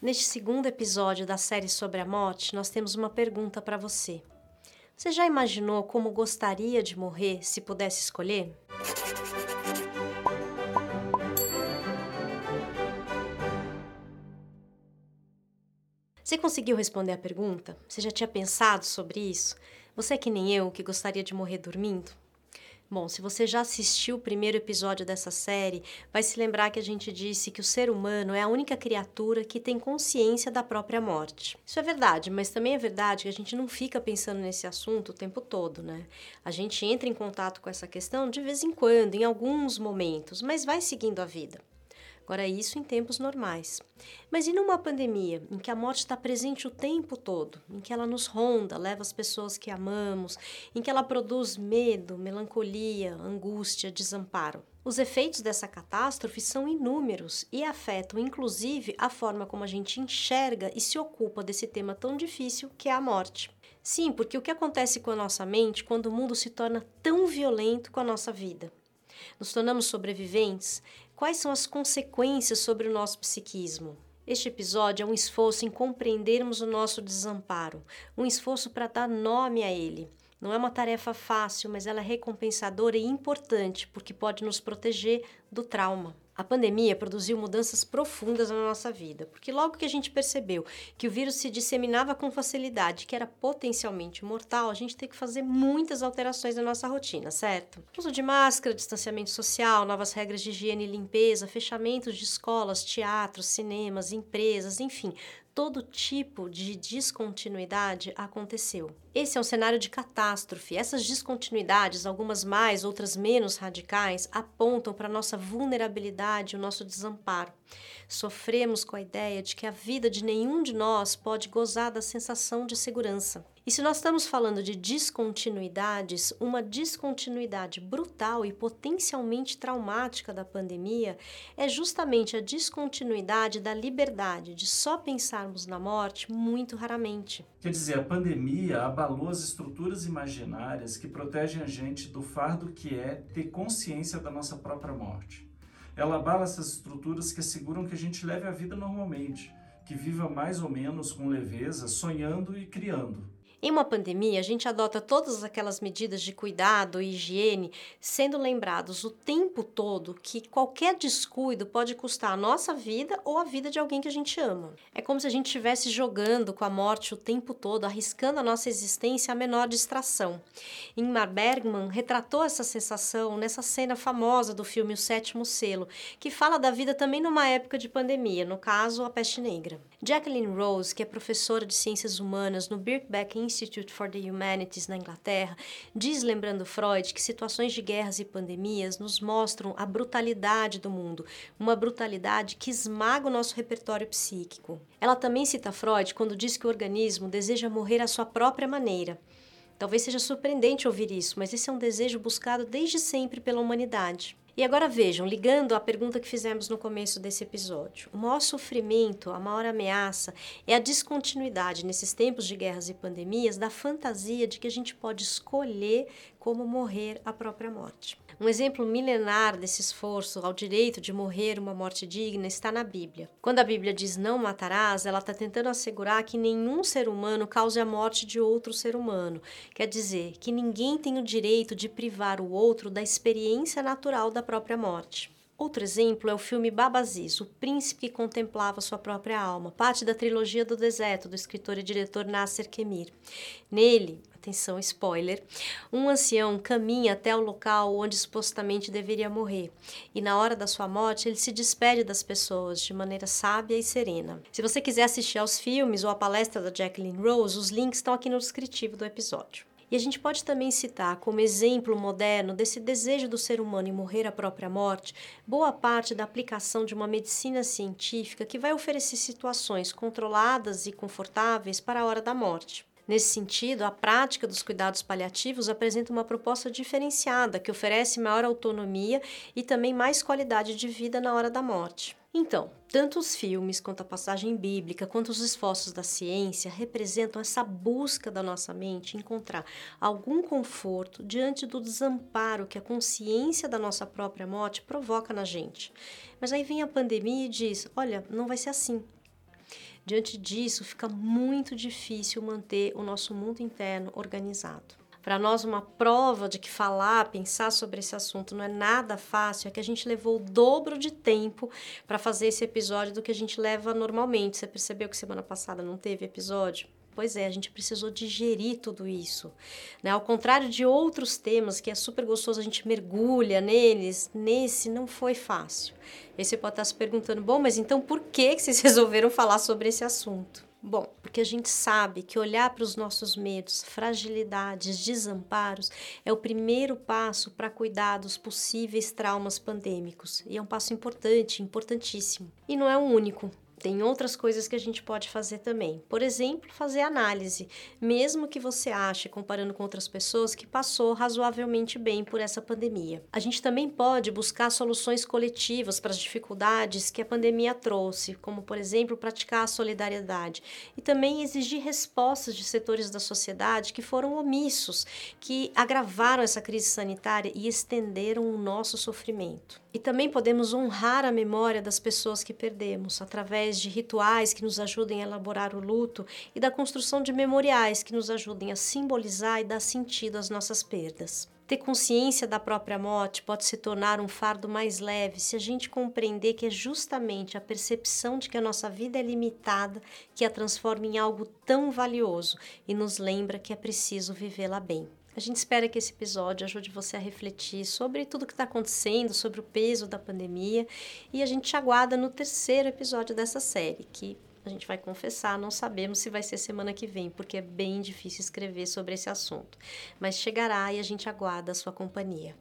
Neste segundo episódio da série sobre a morte, nós temos uma pergunta para você. Você já imaginou como gostaria de morrer se pudesse escolher? Você conseguiu responder a pergunta? Você já tinha pensado sobre isso? Você é que nem eu, que gostaria de morrer dormindo? Bom, se você já assistiu o primeiro episódio dessa série, vai se lembrar que a gente disse que o ser humano é a única criatura que tem consciência da própria morte. Isso é verdade, mas também é verdade que a gente não fica pensando nesse assunto o tempo todo, né? A gente entra em contato com essa questão de vez em quando, em alguns momentos, mas vai seguindo a vida. Agora, isso em tempos normais. Mas e numa pandemia, em que a morte está presente o tempo todo, em que ela nos ronda, leva as pessoas que amamos, em que ela produz medo, melancolia, angústia, desamparo? Os efeitos dessa catástrofe são inúmeros e afetam inclusive a forma como a gente enxerga e se ocupa desse tema tão difícil que é a morte. Sim, porque o que acontece com a nossa mente quando o mundo se torna tão violento com a nossa vida? Nos tornamos sobreviventes? Quais são as consequências sobre o nosso psiquismo? Este episódio é um esforço em compreendermos o nosso desamparo, um esforço para dar nome a ele. Não é uma tarefa fácil, mas ela é recompensadora e importante porque pode nos proteger do trauma. A pandemia produziu mudanças profundas na nossa vida, porque logo que a gente percebeu que o vírus se disseminava com facilidade, que era potencialmente mortal, a gente tem que fazer muitas alterações na nossa rotina, certo? Uso de máscara, distanciamento social, novas regras de higiene e limpeza, fechamentos de escolas, teatros, cinemas, empresas, enfim, todo tipo de descontinuidade aconteceu. Esse é um cenário de catástrofe. Essas descontinuidades, algumas mais, outras menos radicais, apontam para nossa vulnerabilidade, o nosso desamparo. Sofremos com a ideia de que a vida de nenhum de nós pode gozar da sensação de segurança. E se nós estamos falando de descontinuidades, uma descontinuidade brutal e potencialmente traumática da pandemia é justamente a descontinuidade da liberdade de só pensarmos na morte muito raramente. Quer dizer, a pandemia abalou as estruturas imaginárias que protegem a gente do fardo que é ter consciência da nossa própria morte. Ela abala essas estruturas que asseguram que a gente leve a vida normalmente, que viva mais ou menos com leveza, sonhando e criando. Em uma pandemia, a gente adota todas aquelas medidas de cuidado e higiene, sendo lembrados o tempo todo que qualquer descuido pode custar a nossa vida ou a vida de alguém que a gente ama. É como se a gente estivesse jogando com a morte o tempo todo, arriscando a nossa existência a menor distração. Ingmar Bergman retratou essa sensação nessa cena famosa do filme O Sétimo Selo, que fala da vida também numa época de pandemia, no caso, a peste negra. Jacqueline Rose, que é professora de ciências humanas no Birkbeck Institute for the Humanities na Inglaterra, diz, lembrando Freud, que situações de guerras e pandemias nos mostram a brutalidade do mundo, uma brutalidade que esmaga o nosso repertório psíquico. Ela também cita Freud quando diz que o organismo deseja morrer à sua própria maneira. Talvez seja surpreendente ouvir isso, mas esse é um desejo buscado desde sempre pela humanidade. E agora vejam, ligando à pergunta que fizemos no começo desse episódio, o maior sofrimento, a maior ameaça é a descontinuidade nesses tempos de guerras e pandemias da fantasia de que a gente pode escolher como morrer a própria morte. Um exemplo milenar desse esforço ao direito de morrer uma morte digna está na Bíblia. Quando a Bíblia diz não matarás, ela está tentando assegurar que nenhum ser humano cause a morte de outro ser humano. Quer dizer, que ninguém tem o direito de privar o outro da experiência natural da própria morte. Outro exemplo é o filme Babaziz, o príncipe que contemplava sua própria alma, parte da trilogia do deserto do escritor e diretor Nasser Kemir. Nele, atenção, spoiler, um ancião caminha até o local onde supostamente deveria morrer, e na hora da sua morte ele se despede das pessoas de maneira sábia e serena. Se você quiser assistir aos filmes ou à palestra da Jacqueline Rose, os links estão aqui no descritivo do episódio. E a gente pode também citar como exemplo moderno desse desejo do ser humano em morrer à própria morte, boa parte da aplicação de uma medicina científica que vai oferecer situações controladas e confortáveis para a hora da morte. Nesse sentido, a prática dos cuidados paliativos apresenta uma proposta diferenciada que oferece maior autonomia e também mais qualidade de vida na hora da morte. Então, tanto os filmes quanto a passagem bíblica, quanto os esforços da ciência representam essa busca da nossa mente encontrar algum conforto diante do desamparo que a consciência da nossa própria morte provoca na gente. Mas aí vem a pandemia e diz: olha, não vai ser assim. Diante disso, fica muito difícil manter o nosso mundo interno organizado. Para nós, uma prova de que falar, pensar sobre esse assunto não é nada fácil é que a gente levou o dobro de tempo para fazer esse episódio do que a gente leva normalmente. Você percebeu que semana passada não teve episódio? Pois é, a gente precisou digerir tudo isso. Né? Ao contrário de outros temas que é super gostoso, a gente mergulha neles, nesse não foi fácil. Aí você pode estar se perguntando, bom, mas então por que, que vocês resolveram falar sobre esse assunto? Bom, porque a gente sabe que olhar para os nossos medos, fragilidades, desamparos é o primeiro passo para cuidar dos possíveis traumas pandêmicos. E é um passo importante, importantíssimo. E não é o único. Tem outras coisas que a gente pode fazer também. Por exemplo, fazer análise, mesmo que você ache, comparando com outras pessoas, que passou razoavelmente bem por essa pandemia. A gente também pode buscar soluções coletivas para as dificuldades que a pandemia trouxe, como, por exemplo, praticar a solidariedade e também exigir respostas de setores da sociedade que foram omissos, que agravaram essa crise sanitária e estenderam o nosso sofrimento. E também podemos honrar a memória das pessoas que perdemos, através de rituais que nos ajudem a elaborar o luto e da construção de memoriais que nos ajudem a simbolizar e dar sentido às nossas perdas. Ter consciência da própria morte pode se tornar um fardo mais leve se a gente compreender que é justamente a percepção de que a nossa vida é limitada que a transforma em algo tão valioso e nos lembra que é preciso vivê-la bem. A gente espera que esse episódio ajude você a refletir sobre tudo que está acontecendo, sobre o peso da pandemia. E a gente te aguarda no terceiro episódio dessa série, que a gente vai confessar, não sabemos se vai ser semana que vem, porque é bem difícil escrever sobre esse assunto. Mas chegará e a gente aguarda a sua companhia.